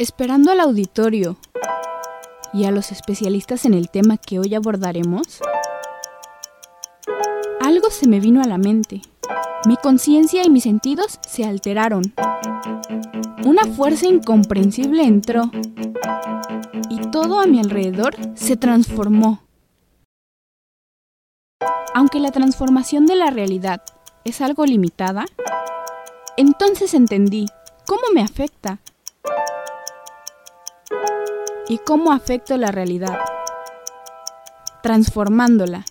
Esperando al auditorio y a los especialistas en el tema que hoy abordaremos, algo se me vino a la mente. Mi conciencia y mis sentidos se alteraron. Una fuerza incomprensible entró y todo a mi alrededor se transformó. Aunque la transformación de la realidad es algo limitada, entonces entendí cómo me afecta y cómo afecto la realidad, transformándola.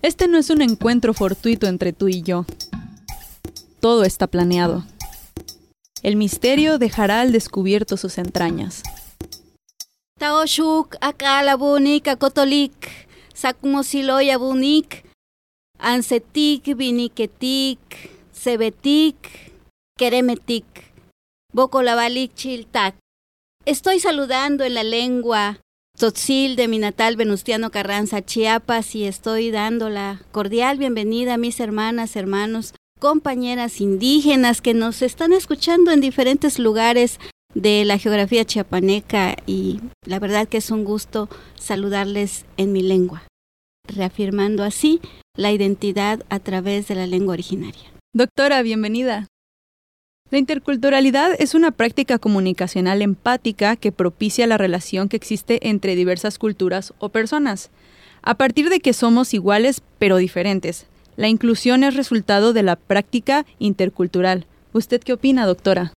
Este no es un encuentro fortuito entre tú y yo. Todo está planeado. El misterio dejará al descubierto sus entrañas. Taoshuk akalabunik akotolik, sakmosiloya bunik, ansetik viniketik, sebetik, keremetik, bocolabalik chiltak. Estoy saludando en la lengua Tzotzil de mi natal Venustiano Carranza, Chiapas, y estoy dando la cordial bienvenida a mis hermanas, hermanos, compañeras indígenas que nos están escuchando en diferentes lugares de la geografía chiapaneca y la verdad que es un gusto saludarles en mi lengua, reafirmando así la identidad a través de la lengua originaria. Doctora, bienvenida. La interculturalidad es una práctica comunicacional empática que propicia la relación que existe entre diversas culturas o personas, a partir de que somos iguales pero diferentes. La inclusión es resultado de la práctica intercultural. ¿Usted qué opina, doctora?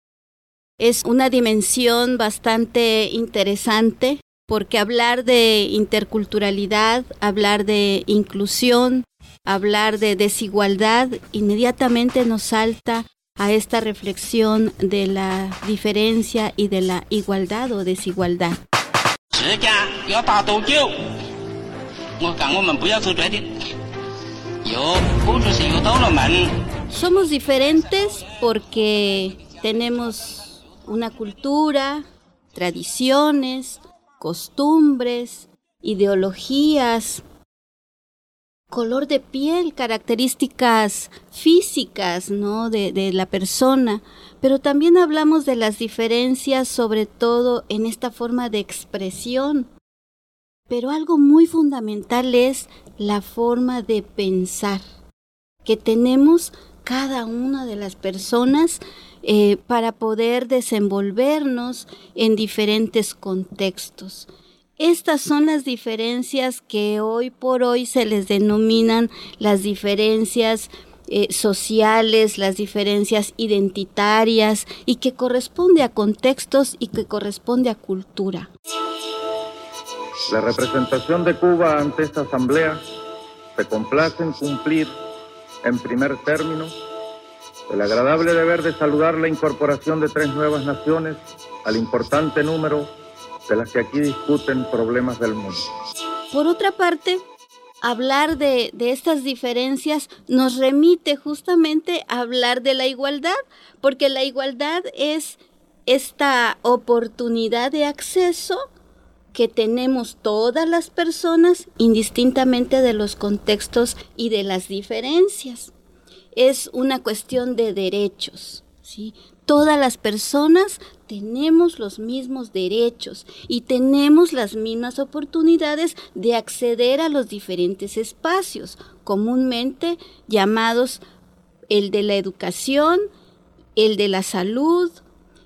Es una dimensión bastante interesante porque hablar de interculturalidad, hablar de inclusión, hablar de desigualdad, inmediatamente nos salta a esta reflexión de la diferencia y de la igualdad o desigualdad. Somos diferentes porque tenemos una cultura, tradiciones, costumbres, ideologías, color de piel, características físicas, ¿no? De, de, la persona, pero también hablamos de las diferencias, sobre todo en esta forma de expresión. Pero algo muy fundamental es la forma de pensar que tenemos cada una de las personas eh, para poder desenvolvernos en diferentes contextos. Estas son las diferencias que hoy por hoy se les denominan las diferencias eh, sociales, las diferencias identitarias y que corresponde a contextos y que corresponde a cultura. La representación de Cuba ante esta asamblea se complace en cumplir, en primer término, el agradable deber de saludar la incorporación de tres nuevas naciones al importante número de las que aquí discuten problemas del mundo. Por otra parte, hablar de, de, estas diferencias nos remite justamente a hablar de la igualdad, porque la igualdad es esta oportunidad de acceso que tenemos todas las personas indistintamente de los contextos y de las diferencias. Es una cuestión de derechos, ¿sí? Todas las personas tenemos los mismos derechos y tenemos las mismas oportunidades de acceder a los diferentes espacios, comúnmente llamados el de la educación, el de la salud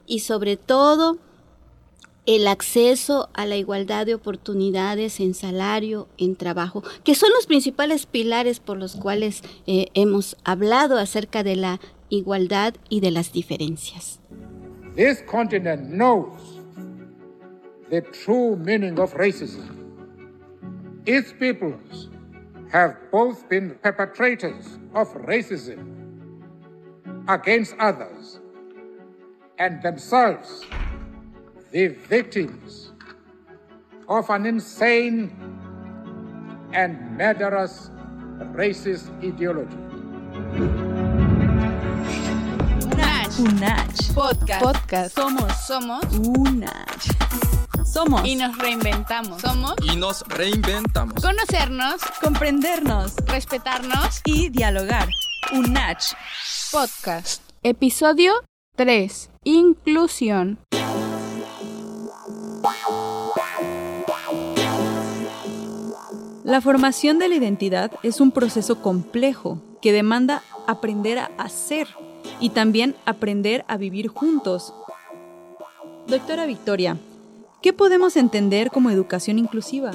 y sobre todo el acceso a la igualdad de oportunidades en salario, en trabajo, que son los principales pilares por los cuales eh, hemos hablado acerca de la igualdad y de las diferencias. This continent knows the true meaning of racism. Its peoples have both been perpetrators of racism against others and themselves the victims of an insane and murderous racist ideology. UNACH. Podcast. Podcast. Somos. Somos. UNACH. Somos. Y nos reinventamos. Somos. Y nos reinventamos. Conocernos. comprendernos Respetarnos. y dialogar. UNACH. Podcast. Episodio 3. Inclusión. La formación de la identidad es un proceso complejo que demanda aprender a hacer y también aprender a vivir juntos. Doctora Victoria, ¿qué podemos entender como educación inclusiva?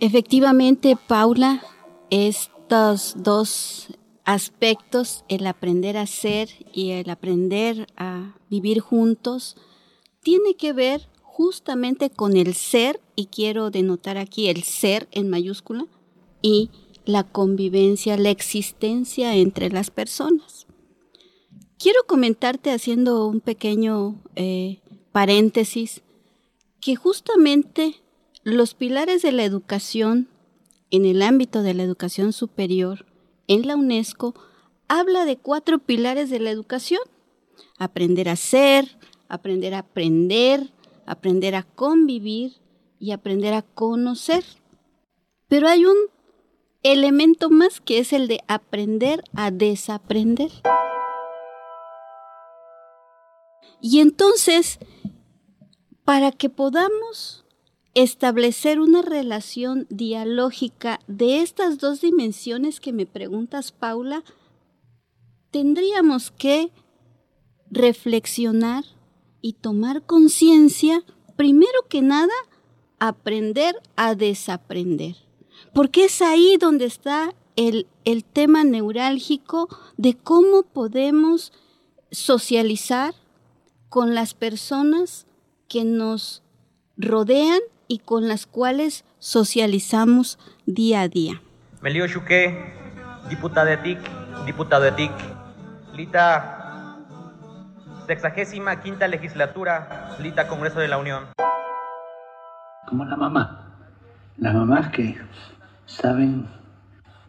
Efectivamente, Paula, estos dos aspectos, el aprender a ser y el aprender a vivir juntos, tiene que ver justamente con el ser, y quiero denotar aquí el ser en mayúscula, y la convivencia, la existencia entre las personas. Quiero comentarte haciendo un pequeño eh, paréntesis que justamente los pilares de la educación en el ámbito de la educación superior en la UNESCO habla de cuatro pilares de la educación. Aprender a ser, aprender a aprender, aprender a convivir y aprender a conocer. Pero hay un elemento más que es el de aprender a desaprender. Y entonces, para que podamos establecer una relación dialógica de estas dos dimensiones que me preguntas, Paula, tendríamos que reflexionar y tomar conciencia, primero que nada, aprender a desaprender. Porque es ahí donde está el, el tema neurálgico de cómo podemos socializar con las personas que nos rodean y con las cuales socializamos día a día. Melio Chuque, diputada de TIC, diputado de TIC, Lita, sexagésima quinta legislatura, Lita Congreso de la Unión. Como la mamá. Las mamás que saben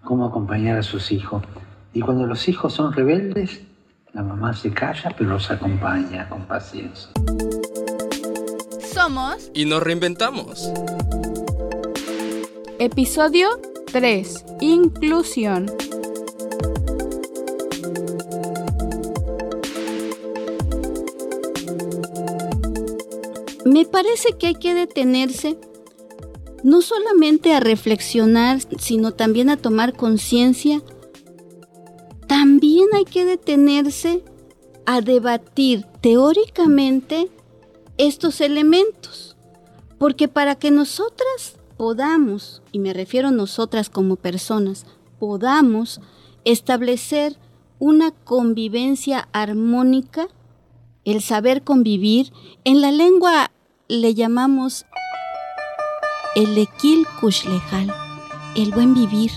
cómo acompañar a sus hijos. Y cuando los hijos son rebeldes, la mamá se calla, pero los acompaña con paciencia. Somos. Y nos reinventamos. Episodio 3. Inclusión. Me parece que hay que detenerse no solamente a reflexionar, sino también a tomar conciencia. También hay que detenerse a debatir teóricamente estos elementos. Porque para que nosotras podamos, y me refiero a nosotras como personas, podamos establecer una convivencia armónica, el saber convivir, en la lengua le llamamos el equil kushlejal, el buen vivir.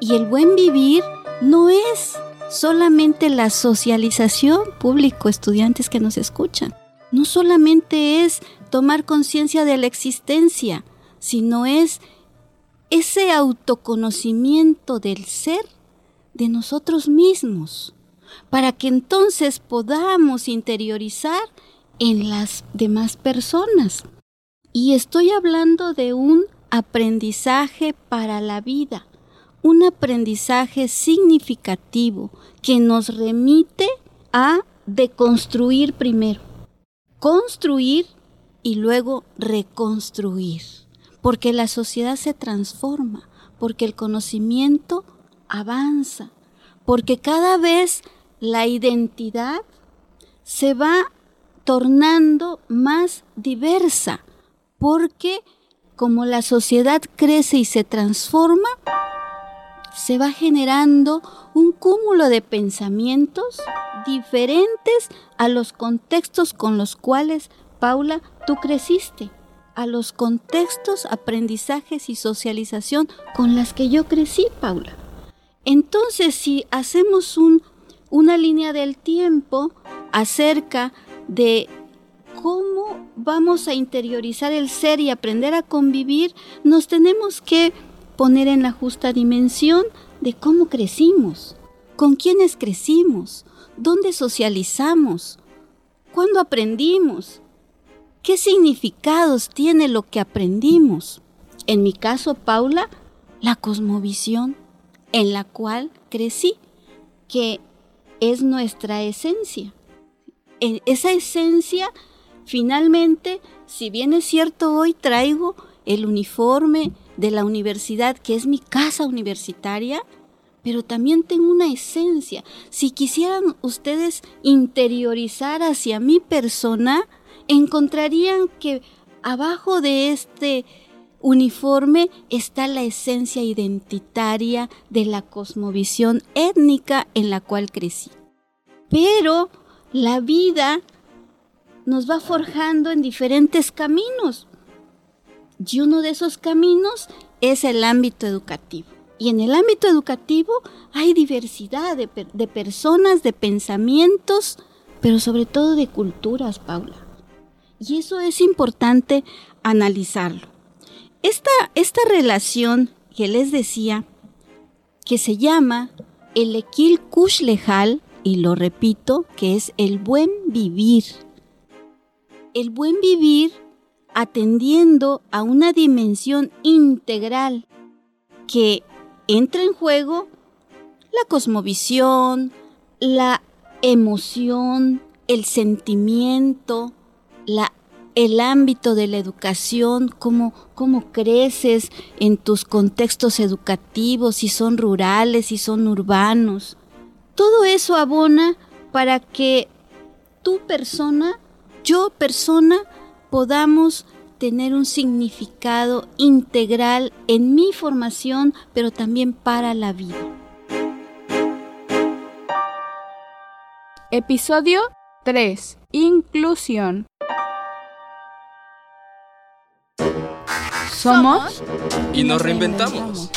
Y el buen vivir no es solamente la socialización público, estudiantes que nos escuchan. No solamente es tomar conciencia de la existencia, sino es ese autoconocimiento del ser de nosotros mismos, para que entonces podamos interiorizar en las demás personas. Y estoy hablando de un aprendizaje para la vida, un aprendizaje significativo que nos remite a deconstruir primero, construir y luego reconstruir, porque la sociedad se transforma, porque el conocimiento avanza, porque cada vez la identidad se va tornando más diversa, porque como la sociedad crece y se transforma, se va generando un cúmulo de pensamientos diferentes a los contextos con los cuales, Paula, tú creciste, a los contextos, aprendizajes y socialización con las que yo crecí, Paula. Entonces, si hacemos un, una línea del tiempo acerca de cómo vamos a interiorizar el ser y aprender a convivir, nos tenemos que poner en la justa dimensión de cómo crecimos, con quiénes crecimos, dónde socializamos, cuándo aprendimos, qué significados tiene lo que aprendimos. En mi caso, Paula, la cosmovisión en la cual crecí, que es nuestra esencia. Esa esencia, finalmente, si bien es cierto, hoy traigo el uniforme de la universidad, que es mi casa universitaria, pero también tengo una esencia. Si quisieran ustedes interiorizar hacia mi persona, encontrarían que abajo de este uniforme está la esencia identitaria de la cosmovisión étnica en la cual crecí. Pero la vida nos va forjando en diferentes caminos. Y uno de esos caminos es el ámbito educativo. Y en el ámbito educativo hay diversidad de, personas, de pensamientos, pero sobre todo de culturas, Paula. Y eso es importante analizarlo. Esta, esta relación que les decía, que se llama el Equil Lejal, y lo repito, que es el buen vivir. El buen vivir atendiendo a una dimensión integral que entra en juego la cosmovisión, la emoción, el sentimiento, la el ámbito de la educación, cómo, cómo creces en tus contextos educativos, si son rurales, si son urbanos. Todo eso abona para que tu persona, yo persona, podamos tener un significado integral en mi formación, pero también para la vida. Episodio 3. Inclusión. Somos y nos reinventamos.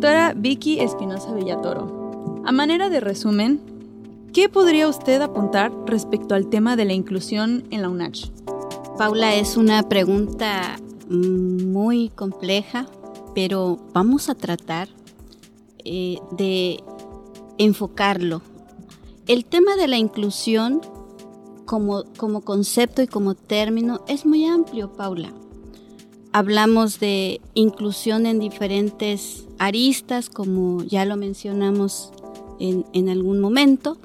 Doctora Vicky Espinosa Villatoro, a manera de resumen, ¿qué podría usted apuntar respecto al tema de la inclusión en la UNACH? Paula, es una pregunta muy compleja, pero vamos a tratar eh, de enfocarlo el tema de la inclusión como, como concepto y como término es muy amplio, Paula. Hablamos de inclusión en diferentes aristas, como ya lo mencionamos en, algún momento,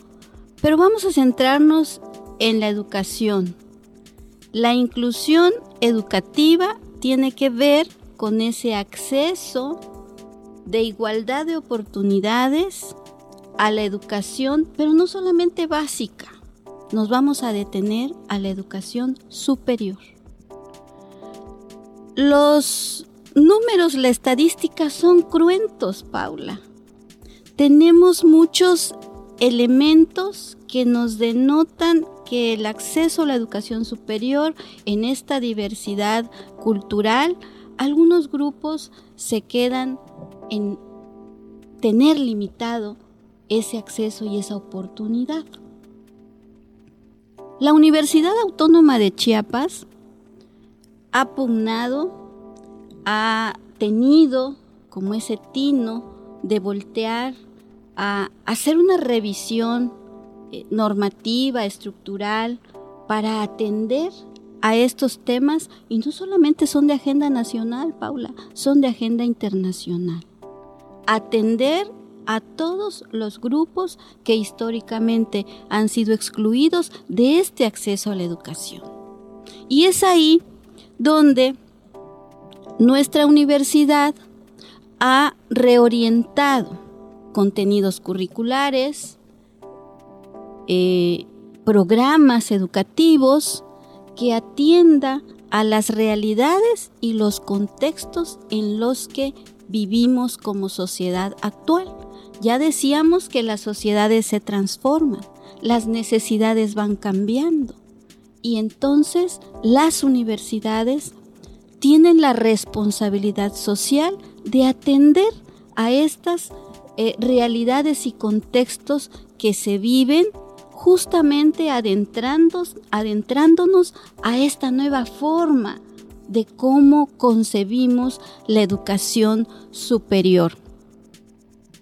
pero vamos a centrarnos en la educación. La inclusión educativa tiene que ver con ese acceso de igualdad de oportunidades a la educación, pero no solamente básica, nos vamos a detener a la educación superior. Los números, la estadística son cruentos, Paula. Tenemos muchos elementos que nos denotan que el acceso a la educación superior en esta diversidad cultural, algunos grupos se quedan en tener limitado ese acceso y esa oportunidad. La Universidad Autónoma de Chiapas ha pugnado, ha tenido como ese tino de voltear a hacer una revisión eh, normativa, estructural, para atender a estos temas y no solamente son de agenda nacional, Paula, son de agenda internacional. Atender a todos los grupos que históricamente han sido excluidos de este acceso a la educación. Y es ahí donde nuestra universidad ha reorientado contenidos curriculares, eh, programas educativos que atienda a las realidades y los contextos en los que vivimos como sociedad actual. Ya decíamos que las sociedades se transforman, las necesidades van cambiando y entonces las universidades tienen la responsabilidad social de atender a estas eh, realidades y contextos que se viven justamente adentrándonos a esta nueva forma de cómo concebimos la educación superior.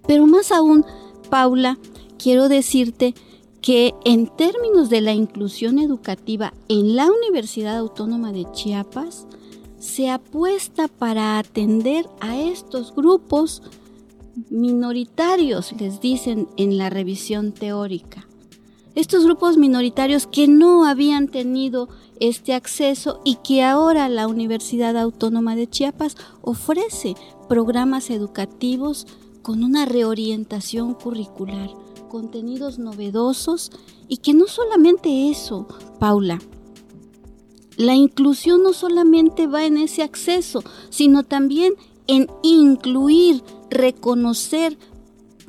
Pero más aún, Paula, quiero decirte que en términos de la inclusión educativa en la Universidad Autónoma de Chiapas, se apuesta para atender a estos grupos minoritarios, les dicen en la revisión teórica. Estos grupos minoritarios que no habían tenido este acceso y que ahora la Universidad Autónoma de Chiapas ofrece programas educativos con una reorientación curricular, contenidos novedosos y que no solamente eso, Paula, la inclusión no solamente va en ese acceso, sino también en incluir, reconocer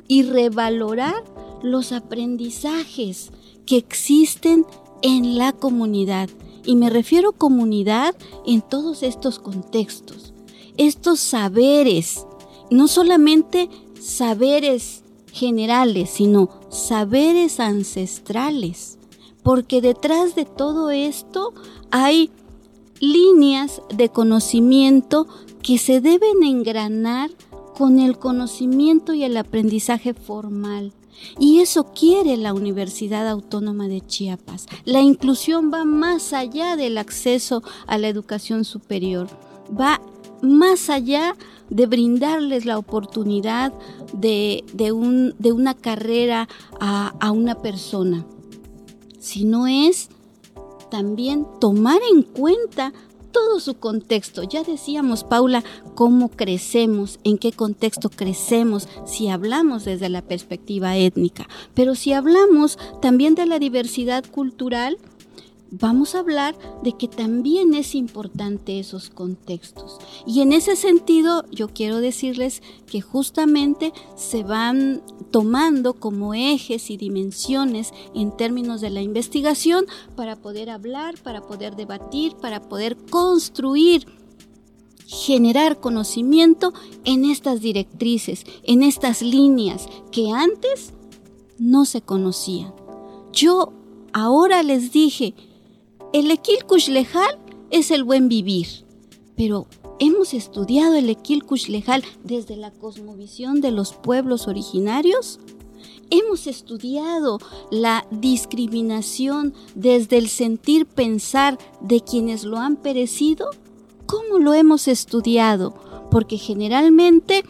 y revalorar los aprendizajes que existen en la comunidad. Y me refiero comunidad en todos estos contextos. Estos saberes, no solamente saberes generales, sino saberes ancestrales. Porque detrás de todo esto hay líneas de conocimiento que se deben engranar con el conocimiento y el aprendizaje formal. Y eso quiere la Universidad Autónoma de Chiapas. La inclusión va más allá del acceso a la educación superior, va más allá de brindarles la oportunidad de, una carrera a, a una persona, sino es también tomar en cuenta todo su contexto. Ya decíamos, Paula, cómo crecemos, en qué contexto crecemos, si hablamos desde la perspectiva étnica, pero si hablamos también de la diversidad cultural, vamos a hablar de que también es importante esos contextos. Y en ese sentido, yo quiero decirles que justamente se van tomando como ejes y dimensiones en términos de la investigación para poder hablar, para poder debatir, para poder construir generar conocimiento en estas directrices, en estas líneas que antes no se conocían. Yo ahora les dije, el Equil Lejal es el buen vivir, pero ¿hemos estudiado el Equil Lejal desde la cosmovisión de los pueblos originarios? ¿Hemos estudiado la discriminación desde el sentir pensar de quienes lo han perecido? ¿Cómo lo hemos estudiado? Porque generalmente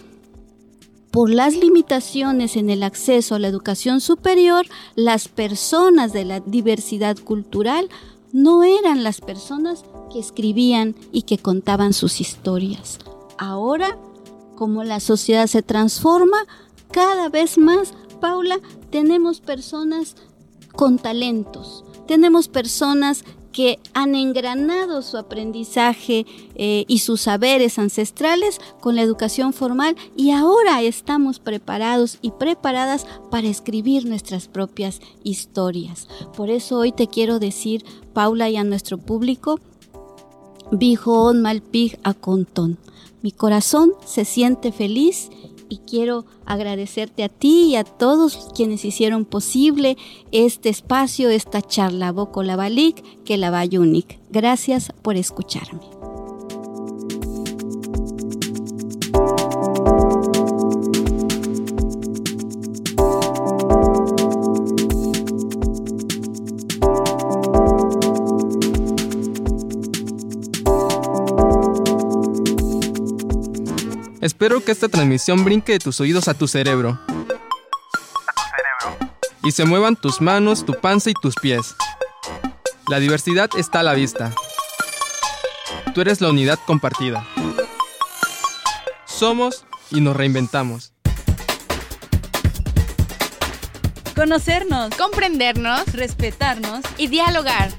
por las limitaciones en el acceso a la educación superior, las personas de la diversidad cultural no eran las personas que escribían y que contaban sus historias. Ahora, como la sociedad se transforma, cada vez más, Paula, tenemos personas con talentos, tenemos personas que han engranado su aprendizaje eh, y sus saberes ancestrales con la educación formal y ahora estamos preparados y preparadas para escribir nuestras propias historias. Por eso hoy te quiero decir, Paula, y a nuestro público, Bijon Malpig a Contón. Mi corazón se siente feliz y quiero agradecerte a ti y a todos quienes hicieron posible este espacio, esta charla Boco Balik, que la Bayunic. Gracias por escucharme. Espero que esta transmisión brinque de tus oídos a tu cerebro. Y se muevan tus manos, tu panza y tus pies. La diversidad está a la vista. Tú eres la unidad compartida. Somos y nos reinventamos. Conocernos, comprendernos, respetarnos y dialogar.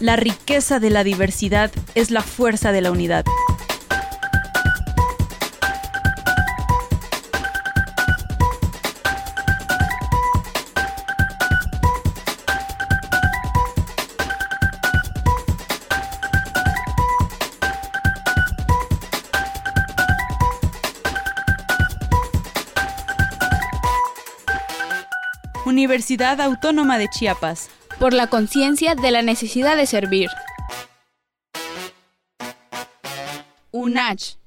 La riqueza de la diversidad es la fuerza de la unidad. Universidad Autónoma de Chiapas, por la conciencia de la necesidad de servir. UNACH.